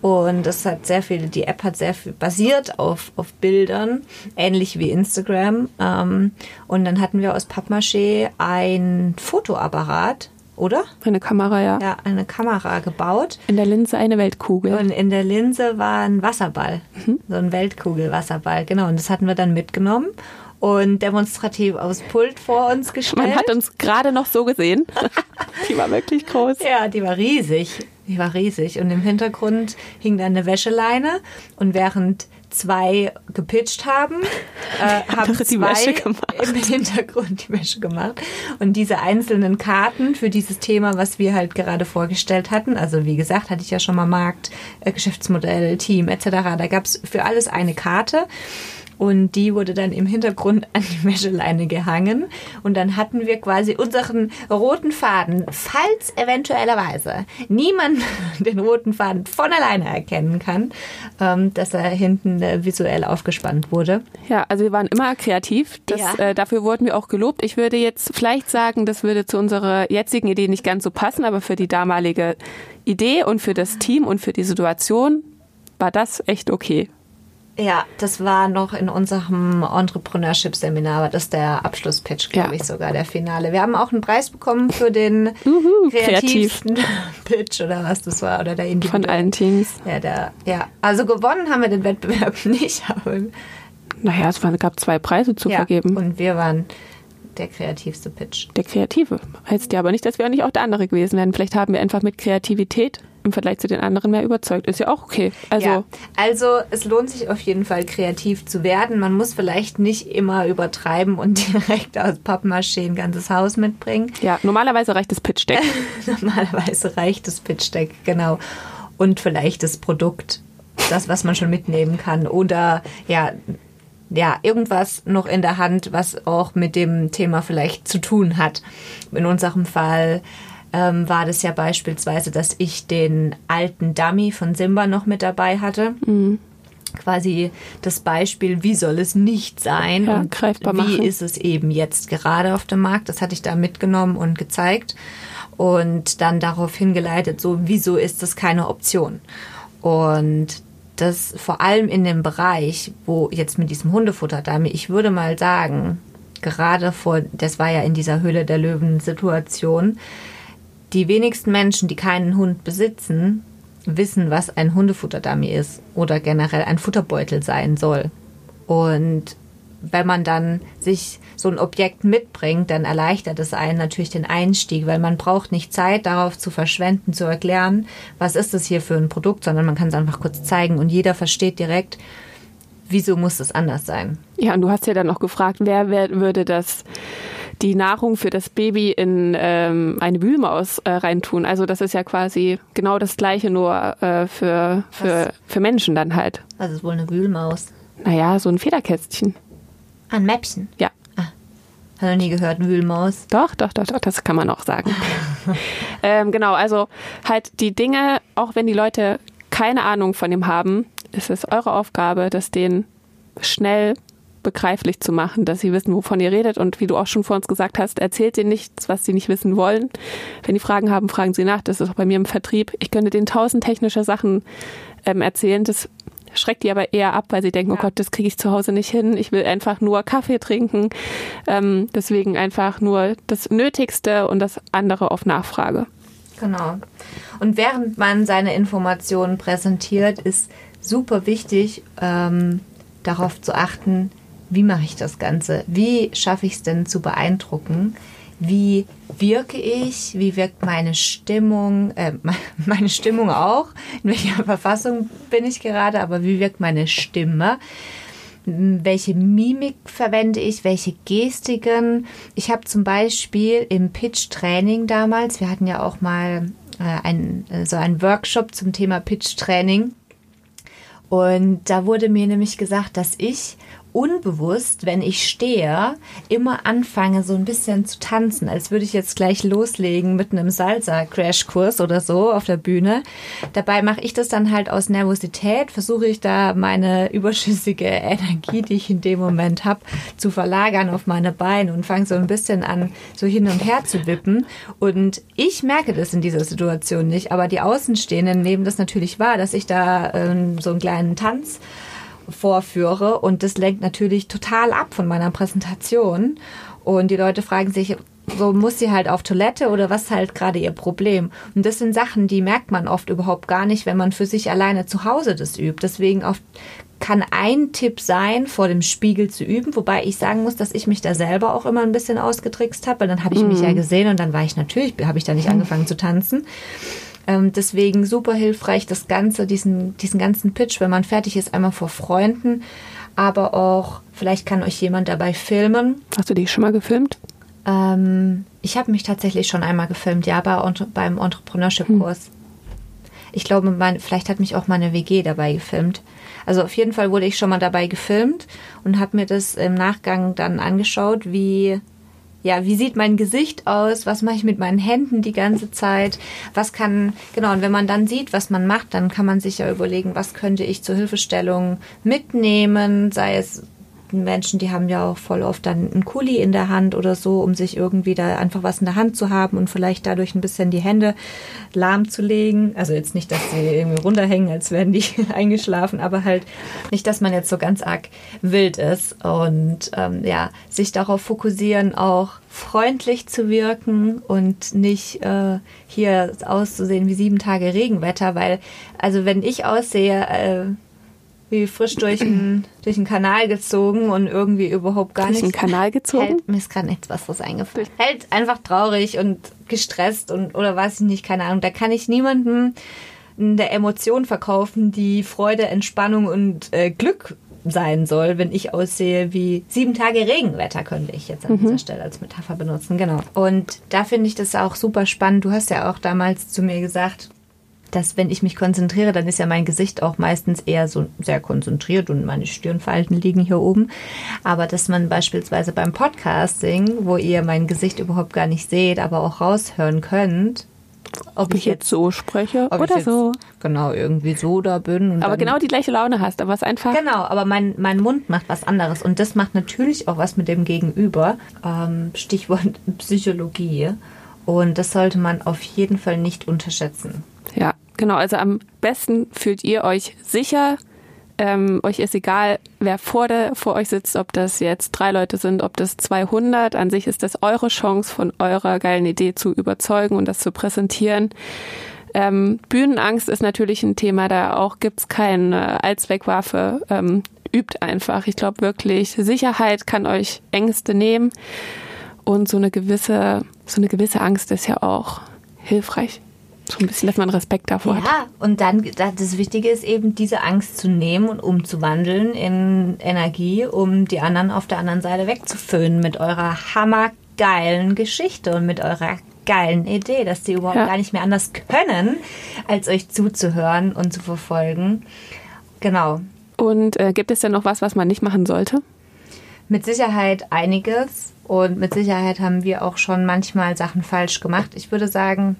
und das hat sehr viel, die App hat sehr viel basiert auf, auf Bildern, ähnlich wie Instagram. Ähm, und dann hatten wir aus Pappmaché ein Fotoapparat, oder? Eine Kamera, ja. Ja, eine Kamera gebaut. In der Linse eine Weltkugel. Und in der Linse war ein Wasserball. Mhm. So ein Weltkugelwasserball, genau. Und das hatten wir dann mitgenommen und demonstrativ aufs Pult vor uns gestellt. Man hat uns gerade noch so gesehen. die war wirklich groß. Ja, die war riesig. Die war riesig. Und im Hintergrund hing dann eine Wäscheleine. Und während zwei gepitcht haben, äh, haben zwei im Hintergrund die Wäsche gemacht. Und diese einzelnen Karten für dieses Thema, was wir halt gerade vorgestellt hatten, also wie gesagt, hatte ich ja schon mal Markt, äh, Geschäftsmodell, Team etc., da gab es für alles eine Karte. Und die wurde dann im Hintergrund an die Wäscheleine gehangen. Und dann hatten wir quasi unseren roten Faden, falls eventuellerweise niemand den roten Faden von alleine erkennen kann, ähm, dass er hinten äh, visuell aufgespannt wurde. Ja, also wir waren immer kreativ. Das, ja. äh, dafür wurden wir auch gelobt. Ich würde jetzt vielleicht sagen, das würde zu unserer jetzigen Idee nicht ganz so passen, aber für die damalige Idee und für das Team und für die Situation war das echt okay. Ja, das war noch in unserem Entrepreneurship-Seminar, war das der Abschlusspitch, glaube ja. ich sogar, der Finale. Wir haben auch einen Preis bekommen für den kreativsten kreativ. Pitch oder was das war, oder der Von allen Teams. Ja, der, ja, also gewonnen haben wir den Wettbewerb nicht, aber... Naja, es gab zwei Preise zu ja, vergeben. und wir waren der kreativste Pitch. Der kreative. Heißt ja aber nicht, dass wir auch nicht auch der andere gewesen wären. Vielleicht haben wir einfach mit Kreativität im Vergleich zu den anderen mehr überzeugt. Ist ja auch okay. Also, ja, also es lohnt sich auf jeden Fall kreativ zu werden. Man muss vielleicht nicht immer übertreiben und direkt aus Pappmaché ein ganzes Haus mitbringen. Ja, normalerweise reicht das Pitch-Deck. normalerweise reicht das Pitch-Deck, genau. Und vielleicht das Produkt, das, was man schon mitnehmen kann. Oder ja, ja, irgendwas noch in der Hand, was auch mit dem Thema vielleicht zu tun hat. In unserem Fall ähm, war das ja beispielsweise, dass ich den alten Dummy von Simba noch mit dabei hatte. Mhm. Quasi das Beispiel, wie soll es nicht sein ja, und wie machen. ist es eben jetzt gerade auf dem Markt. Das hatte ich da mitgenommen und gezeigt und dann darauf hingeleitet, so wieso ist das keine Option? Und das vor allem in dem Bereich, wo jetzt mit diesem Hundefutterdummy, ich würde mal sagen, gerade vor, das war ja in dieser Höhle der Löwen Situation, die wenigsten Menschen, die keinen Hund besitzen, wissen, was ein Hundefutterdummy ist oder generell ein Futterbeutel sein soll. Und wenn man dann sich so ein Objekt mitbringt, dann erleichtert es einen natürlich den Einstieg, weil man braucht nicht Zeit darauf zu verschwenden, zu erklären, was ist das hier für ein Produkt, sondern man kann es einfach kurz zeigen und jeder versteht direkt, wieso muss es anders sein. Ja, und du hast ja dann auch gefragt, wer, wer würde das die Nahrung für das Baby in ähm, eine Wühlmaus äh, reintun. Also das ist ja quasi genau das Gleiche, nur äh, für, für, für Menschen dann halt. Was ist wohl eine Wühlmaus? Naja, so ein Federkästchen. Ein Mäppchen? Ja. Ah. Hat noch nie gehört, Wühlmaus. Doch, doch, doch, doch, das kann man auch sagen. ähm, genau, also halt die Dinge, auch wenn die Leute keine Ahnung von dem haben, ist es eure Aufgabe, das denen schnell begreiflich zu machen, dass sie wissen, wovon ihr redet. Und wie du auch schon vor uns gesagt hast, erzählt ihnen nichts, was sie nicht wissen wollen. Wenn die Fragen haben, fragen sie nach. Das ist auch bei mir im Vertrieb. Ich könnte denen tausend technische Sachen ähm, erzählen. Das schreckt die aber eher ab, weil sie denken, oh ja. oh Gott, das kriege ich zu Hause nicht hin. Ich will einfach nur Kaffee trinken. Ähm, deswegen einfach nur das Nötigste und das andere auf Nachfrage. Genau. Und während man seine Informationen präsentiert, ist super wichtig, ähm, darauf zu achten, wie mache ich das Ganze? Wie schaffe ich es denn zu beeindrucken? Wie wirke ich? Wie wirkt meine Stimmung? Äh, meine Stimmung auch? In welcher Verfassung bin ich gerade? Aber wie wirkt meine Stimme? Welche Mimik verwende ich? Welche Gestiken? Ich habe zum Beispiel im Pitch-Training damals, wir hatten ja auch mal äh, ein, so einen Workshop zum Thema Pitch-Training. Und da wurde mir nämlich gesagt, dass ich unbewusst, wenn ich stehe, immer anfange, so ein bisschen zu tanzen, als würde ich jetzt gleich loslegen mit einem Salsa-Crashkurs oder so auf der Bühne. Dabei mache ich das dann halt aus Nervosität, versuche ich da meine überschüssige Energie, die ich in dem Moment habe, zu verlagern auf meine Beine und fange so ein bisschen an, so hin und her zu wippen. Und ich merke das in dieser Situation nicht, aber die Außenstehenden nehmen das natürlich wahr, dass ich da ähm, so einen kleinen Tanz vorführe und das lenkt natürlich total ab von meiner Präsentation und die Leute fragen sich, so muss sie halt auf Toilette oder was ist halt gerade ihr Problem? Und das sind Sachen, die merkt man oft überhaupt gar nicht, wenn man für sich alleine zu Hause das übt. Deswegen oft kann ein Tipp sein, vor dem Spiegel zu üben, wobei ich sagen muss, dass ich mich da selber auch immer ein bisschen ausgetrickst habe, weil dann habe ich mm. mich ja gesehen und dann war ich natürlich, habe ich da nicht angefangen zu tanzen. Ähm, deswegen super hilfreich, das Ganze, diesen, diesen ganzen Pitch, wenn man fertig ist, einmal vor Freunden, aber auch, vielleicht kann euch jemand dabei filmen. Hast du dich schon mal gefilmt? Ähm, ich habe mich tatsächlich schon einmal gefilmt, ja, bei, beim Entrepreneurship-Kurs. Hm. Ich glaube, mein, vielleicht hat mich auch meine WG dabei gefilmt. Also auf jeden Fall wurde ich schon mal dabei gefilmt und habe mir das im Nachgang dann angeschaut, wie ja, wie sieht mein Gesicht aus? Was mache ich mit meinen Händen die ganze Zeit? Was kann, genau, und wenn man dann sieht, was man macht, dann kann man sich ja überlegen, was könnte ich zur Hilfestellung mitnehmen, sei es Menschen, die haben ja auch voll oft dann einen Kuli in der Hand oder so, um sich irgendwie da einfach was in der Hand zu haben und vielleicht dadurch ein bisschen die Hände lahmzulegen. Also jetzt nicht, dass sie irgendwie runterhängen, als wären die eingeschlafen, aber halt nicht, dass man jetzt so ganz arg wild ist und ähm, ja, sich darauf fokussieren, auch freundlich zu wirken und nicht äh, hier auszusehen wie sieben Tage Regenwetter, weil also wenn ich aussehe, äh, wie frisch durch den, durch den Kanal gezogen und irgendwie überhaupt gar nicht. Durch den Kanal gezogen? Hält, mir ist gerade nichts was eingefallen. Hält einfach traurig und gestresst und oder weiß ich nicht, keine Ahnung. Da kann ich niemandem der Emotion verkaufen, die Freude, Entspannung und äh, Glück sein soll, wenn ich aussehe wie sieben Tage Regenwetter, könnte ich jetzt an mhm. dieser Stelle als Metapher benutzen. Genau. Und da finde ich das auch super spannend. Du hast ja auch damals zu mir gesagt, dass wenn ich mich konzentriere, dann ist ja mein Gesicht auch meistens eher so sehr konzentriert und meine Stirnfalten liegen hier oben. Aber dass man beispielsweise beim Podcasting, wo ihr mein Gesicht überhaupt gar nicht seht, aber auch raushören könnt, ob ich jetzt so spreche oder so. Genau, irgendwie so da bin. aber genau die gleiche Laune hast, aber es einfach. Genau, aber mein, mein Mund macht was anderes. Und das macht natürlich auch was mit dem Gegenüber. Ähm, Stichwort Psychologie. Und das sollte man auf jeden Fall nicht unterschätzen. Ja, genau. Also am besten fühlt ihr euch sicher. Ähm, euch ist egal, wer vor, der, vor euch sitzt, ob das jetzt drei Leute sind, ob das 200. An sich ist das eure Chance, von eurer geilen Idee zu überzeugen und das zu präsentieren. Ähm, Bühnenangst ist natürlich ein Thema, da auch gibt's keine Allzweckwaffe. Ähm, übt einfach. Ich glaube wirklich, Sicherheit kann euch Ängste nehmen und so eine gewisse, so eine gewisse Angst ist ja auch hilfreich. So ein bisschen, dass man Respekt davor ja, hat. Ja, und dann, das Wichtige ist eben, diese Angst zu nehmen und umzuwandeln in Energie, um die anderen auf der anderen Seite wegzuföhnen mit eurer hammergeilen Geschichte und mit eurer geilen Idee, dass die überhaupt ja. gar nicht mehr anders können, als euch zuzuhören und zu verfolgen. Genau. Und äh, gibt es denn noch was, was man nicht machen sollte? Mit Sicherheit einiges. Und mit Sicherheit haben wir auch schon manchmal Sachen falsch gemacht. Ich würde sagen,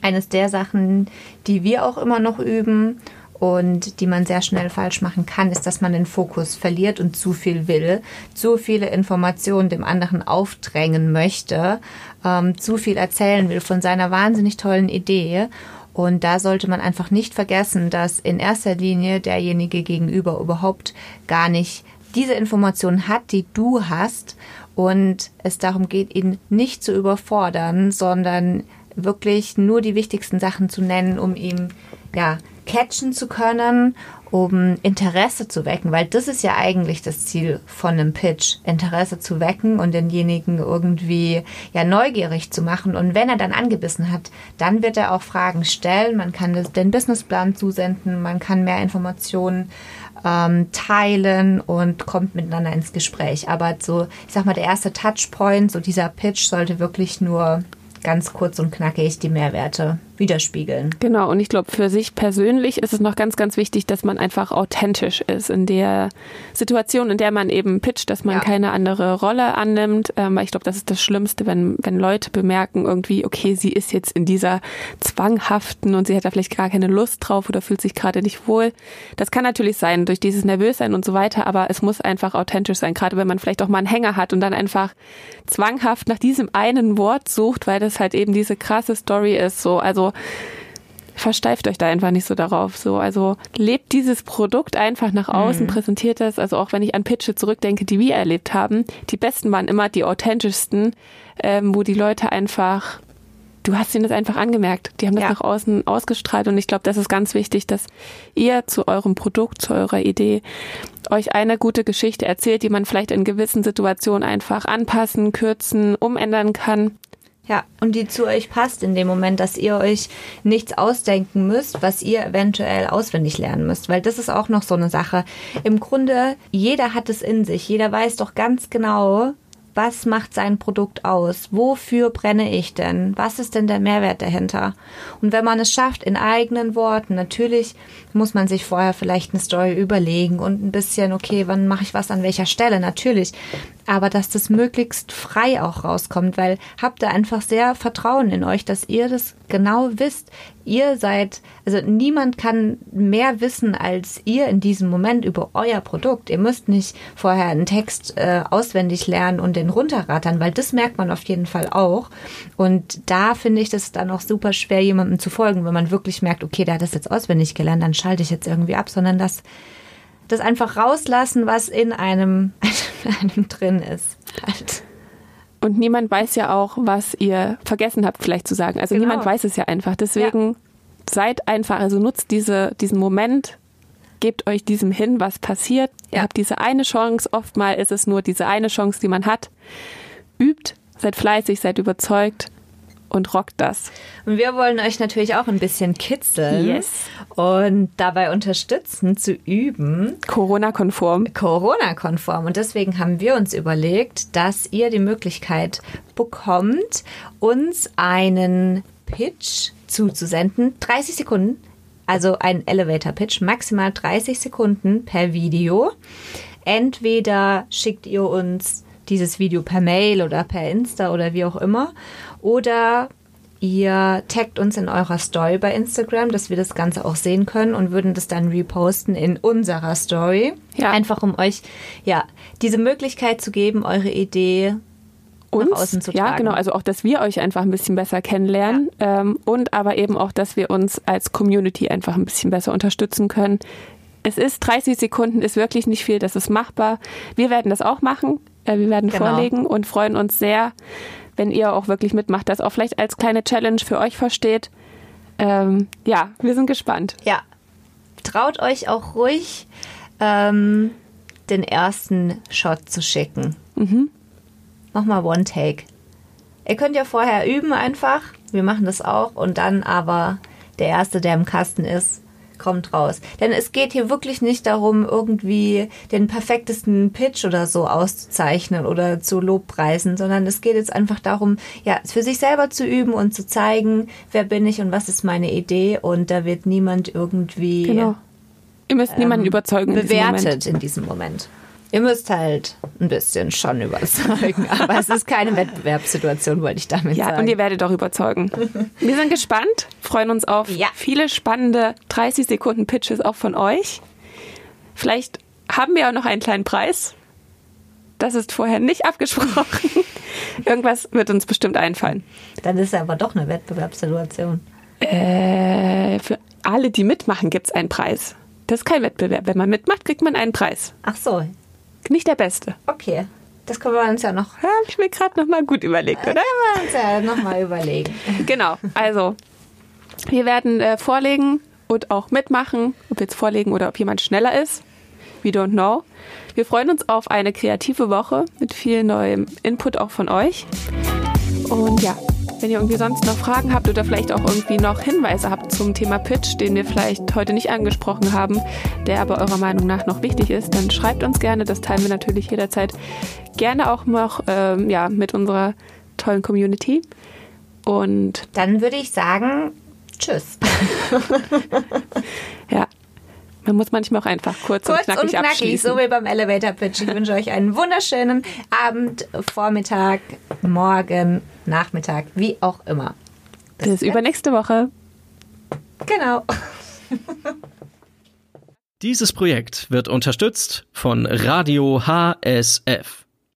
eines der Sachen, die wir auch immer noch üben und die man sehr schnell falsch machen kann, ist, dass man den Fokus verliert und zu viel will, zu viele Informationen dem anderen aufdrängen möchte, ähm, zu viel erzählen will von seiner wahnsinnig tollen Idee. Und da sollte man einfach nicht vergessen, dass in erster Linie derjenige gegenüber überhaupt gar nicht diese Informationen hat, die du hast und es darum geht, ihn nicht zu überfordern, sondern wirklich nur die wichtigsten Sachen zu nennen, um ihm ja catchen zu können, um Interesse zu wecken, weil das ist ja eigentlich das Ziel von einem Pitch, Interesse zu wecken und denjenigen irgendwie ja neugierig zu machen. Und wenn er dann angebissen hat, dann wird er auch Fragen stellen, man kann den Businessplan zusenden, man kann mehr Informationen ähm, teilen und kommt miteinander ins Gespräch. Aber so, ich sag mal, der erste Touchpoint, so dieser Pitch sollte wirklich nur ganz kurz und knackig die Mehrwerte widerspiegeln. Genau, und ich glaube, für sich persönlich ist es noch ganz, ganz wichtig, dass man einfach authentisch ist in der Situation, in der man eben pitcht, dass man ja. keine andere Rolle annimmt. Ähm, weil ich glaube, das ist das Schlimmste, wenn, wenn Leute bemerken irgendwie, okay, sie ist jetzt in dieser zwanghaften und sie hat da vielleicht gar keine Lust drauf oder fühlt sich gerade nicht wohl. Das kann natürlich sein, durch dieses Nervössein und so weiter, aber es muss einfach authentisch sein, gerade wenn man vielleicht auch mal einen Hänger hat und dann einfach zwanghaft nach diesem einen Wort sucht, weil das halt eben diese krasse Story ist. So, also versteift euch da einfach nicht so darauf. So, also lebt dieses Produkt einfach nach außen, mhm. präsentiert das. Also auch wenn ich an Pitche zurückdenke, die wir erlebt haben, die besten waren immer die authentischsten, ähm, wo die Leute einfach, du hast ihnen das einfach angemerkt. Die haben das ja. nach außen ausgestrahlt und ich glaube, das ist ganz wichtig, dass ihr zu eurem Produkt, zu eurer Idee euch eine gute Geschichte erzählt, die man vielleicht in gewissen Situationen einfach anpassen, kürzen, umändern kann ja, und die zu euch passt in dem Moment, dass ihr euch nichts ausdenken müsst, was ihr eventuell auswendig lernen müsst. Weil das ist auch noch so eine Sache. Im Grunde, jeder hat es in sich. Jeder weiß doch ganz genau, was macht sein Produkt aus? Wofür brenne ich denn? Was ist denn der Mehrwert dahinter? Und wenn man es schafft, in eigenen Worten, natürlich muss man sich vorher vielleicht eine Story überlegen und ein bisschen, okay, wann mache ich was an welcher Stelle? Natürlich. Aber dass das möglichst frei auch rauskommt, weil habt ihr einfach sehr Vertrauen in euch, dass ihr das genau wisst. Ihr seid, also niemand kann mehr wissen als ihr in diesem Moment über euer Produkt. Ihr müsst nicht vorher einen Text äh, auswendig lernen und den runterrattern, weil das merkt man auf jeden Fall auch. Und da finde ich das dann auch super schwer, jemandem zu folgen, wenn man wirklich merkt, okay, der hat das jetzt auswendig gelernt, dann schalte ich jetzt irgendwie ab, sondern das, das einfach rauslassen, was in einem, in einem drin ist. Halt. Und niemand weiß ja auch, was ihr vergessen habt, vielleicht zu sagen. Also genau. niemand weiß es ja einfach. Deswegen ja. seid einfach, also nutzt diese, diesen Moment, gebt euch diesem hin, was passiert. Ja. Ihr habt diese eine Chance. Oftmal ist es nur diese eine Chance, die man hat. Übt, seid fleißig, seid überzeugt und rockt das. Und wir wollen euch natürlich auch ein bisschen kitzeln yes. und dabei unterstützen zu üben. Corona-konform. Corona-konform. Und deswegen haben wir uns überlegt, dass ihr die Möglichkeit bekommt, uns einen Pitch zuzusenden. 30 Sekunden. Also ein Elevator-Pitch, maximal 30 Sekunden per Video. Entweder schickt ihr uns dieses Video per Mail oder per Insta oder wie auch immer. Oder ihr taggt uns in eurer Story bei Instagram, dass wir das Ganze auch sehen können und würden das dann reposten in unserer Story. Ja. Einfach um euch ja diese Möglichkeit zu geben, eure Idee uns, nach außen zu tragen. Ja, genau. Also auch, dass wir euch einfach ein bisschen besser kennenlernen ja. ähm, und aber eben auch, dass wir uns als Community einfach ein bisschen besser unterstützen können. Es ist 30 Sekunden, ist wirklich nicht viel, das ist machbar. Wir werden das auch machen. Äh, wir werden genau. vorlegen und freuen uns sehr, wenn ihr auch wirklich mitmacht, das auch vielleicht als kleine Challenge für euch versteht. Ähm, ja, wir sind gespannt. Ja, traut euch auch ruhig, ähm, den ersten Shot zu schicken. Mhm. Mach mal One Take. Ihr könnt ja vorher üben einfach. Wir machen das auch. Und dann aber der Erste, der im Kasten ist, kommt raus. Denn es geht hier wirklich nicht darum, irgendwie den perfektesten Pitch oder so auszuzeichnen oder zu Lobpreisen, sondern es geht jetzt einfach darum, ja, für sich selber zu üben und zu zeigen, wer bin ich und was ist meine Idee. Und da wird niemand irgendwie. Genau. Ihr müsst ähm, niemanden überzeugen. Bewertet in diesem Moment. Ihr müsst halt ein bisschen schon überzeugen, aber es ist keine Wettbewerbssituation, wollte ich damit ja, sagen. Ja, und ihr werdet auch überzeugen. Wir sind gespannt, freuen uns auf ja. viele spannende 30 Sekunden Pitches auch von euch. Vielleicht haben wir auch noch einen kleinen Preis. Das ist vorher nicht abgesprochen. Irgendwas wird uns bestimmt einfallen. Dann ist es aber doch eine Wettbewerbssituation. Äh, für alle, die mitmachen, gibt es einen Preis. Das ist kein Wettbewerb. Wenn man mitmacht, kriegt man einen Preis. Ach so, nicht der beste. Okay. Das können wir uns ja noch. Habe ich mir gerade noch mal gut überlegt, oder? Können wir uns ja noch mal überlegen. Genau. Also, wir werden äh, vorlegen und auch mitmachen, ob wir jetzt vorlegen oder ob jemand schneller ist. We don't know. Wir freuen uns auf eine kreative Woche mit viel neuem Input auch von euch. Und ja, wenn ihr irgendwie sonst noch Fragen habt oder vielleicht auch irgendwie noch Hinweise habt zum Thema Pitch, den wir vielleicht heute nicht angesprochen haben, der aber eurer Meinung nach noch wichtig ist, dann schreibt uns gerne. Das teilen wir natürlich jederzeit gerne auch noch ähm, ja, mit unserer tollen Community. Und dann würde ich sagen, tschüss. ja, man muss manchmal auch einfach kurz, kurz und knackig, und knackig abschließen. so wie beim Elevator Pitch. Ich wünsche euch einen wunderschönen Abend, Vormittag, Morgen, Nachmittag, wie auch immer. Bis, Bis übernächste Woche. Genau. Dieses Projekt wird unterstützt von Radio HSF.